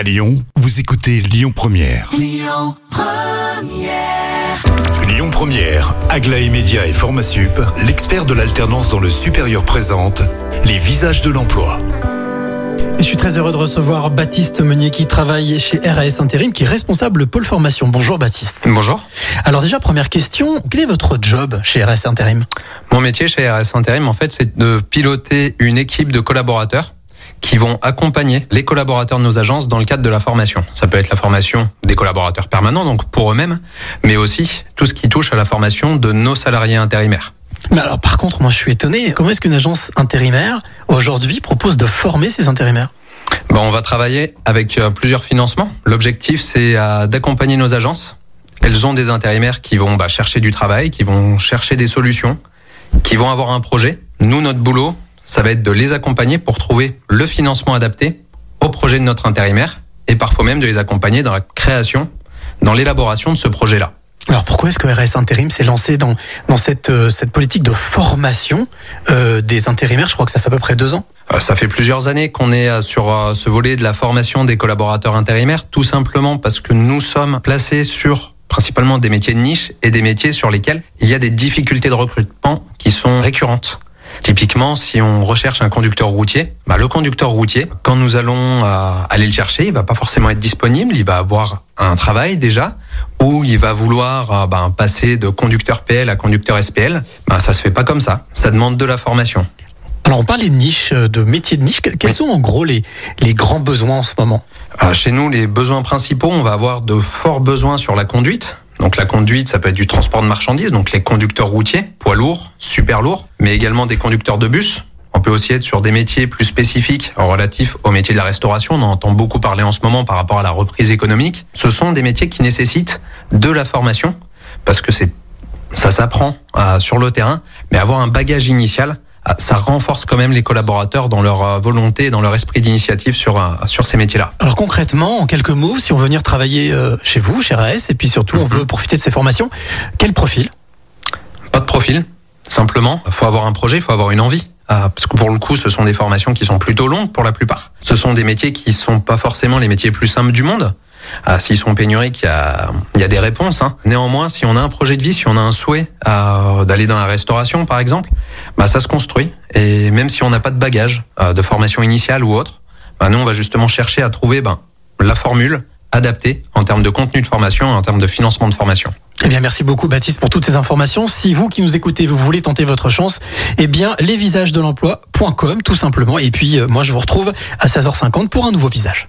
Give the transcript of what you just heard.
À Lyon, vous écoutez Lyon Première. Lyon Première, Aglaé Média et Formasup, l'expert de l'alternance dans le supérieur présente les visages de l'emploi. Et je suis très heureux de recevoir Baptiste Meunier qui travaille chez RAS Intérim, qui est responsable pôle formation. Bonjour Baptiste. Bonjour. Alors déjà, première question, quel est votre job chez RAS Intérim? Mon métier chez RS Intérim, en fait, c'est de piloter une équipe de collaborateurs qui vont accompagner les collaborateurs de nos agences dans le cadre de la formation. Ça peut être la formation des collaborateurs permanents, donc pour eux-mêmes, mais aussi tout ce qui touche à la formation de nos salariés intérimaires. Mais alors par contre, moi je suis étonné, comment est-ce qu'une agence intérimaire aujourd'hui propose de former ses intérimaires? Bon, on va travailler avec euh, plusieurs financements. L'objectif, c'est euh, d'accompagner nos agences. Elles ont des intérimaires qui vont bah, chercher du travail, qui vont chercher des solutions, qui vont avoir un projet. Nous, notre boulot, ça va être de les accompagner pour trouver le financement adapté au projet de notre intérimaire et parfois même de les accompagner dans la création, dans l'élaboration de ce projet-là. Alors pourquoi est-ce que RAS Intérim s'est lancé dans, dans cette, euh, cette politique de formation euh, des intérimaires? Je crois que ça fait à peu près deux ans. Euh, Ça fait plusieurs années qu'on est sur ce volet de la formation des collaborateurs intérimaires, tout simplement parce que nous sommes placés sur principalement des métiers de niche et des métiers sur lesquels il y a des difficultés de recrutement qui sont récurrentes. Typiquement, si on recherche un conducteur routier, bah, le conducteur routier, quand nous allons euh, aller le chercher, il va pas forcément être disponible, il va avoir un travail déjà, ou il va vouloir bah, passer de conducteur PL à conducteur SPL. Bah, ça se fait pas comme ça. Ça demande de la formation. Alors on parlait de niche, euh, de métiers de niche. Quels quels Oui. sont en gros les, les grands besoins en ce moment? Euh, Chez nous, les besoins principaux, on va avoir de forts besoins sur la conduite. Donc la conduite, ça peut être du transport de marchandises, donc les conducteurs routiers, poids lourds, super lourds, mais également des conducteurs de bus. On peut aussi être sur des métiers plus spécifiques relatifs au métier de la restauration. On en entend beaucoup parler en ce moment par rapport à la reprise économique. Ce sont des métiers qui nécessitent de la formation parce que c'est ça s'apprend euh, sur le terrain, mais avoir un bagage initial, ça renforce quand même les collaborateurs dans leur euh, volonté, dans leur esprit d'initiative sur euh, sur ces métiers-là. Alors concrètement, en quelques mots, si on veut venir travailler euh, chez vous, chez RAS, et puis surtout on Mhm. veut profiter de ces formations, quel profil? Pas de profil, simplement. Il faut avoir un projet, il faut avoir une envie. Euh, parce que pour le coup, ce sont des formations qui sont plutôt longues pour la plupart. Ce sont des métiers qui sont pas forcément les métiers les plus simples du monde. Euh, S'ils sont pénuriques, il y a, il y a des réponses. hein. Néanmoins, si on a un projet de vie, si on a un souhait euh, d'aller dans la restauration, par exemple, bah, ça se construit. Et même si on n'a pas de bagage euh, de formation initiale ou autre, bah, nous, on va justement chercher à trouver ben, la formule adaptée en termes de contenu de formation et en termes de financement de formation. Eh bien, merci beaucoup, Baptiste, pour toutes ces informations. Si vous qui nous écoutez, vous voulez tenter votre chance, eh bien, lesvisagesdelemploi.com, tout simplement. Et puis, euh, moi, je vous retrouve à 16h50 pour un nouveau visage.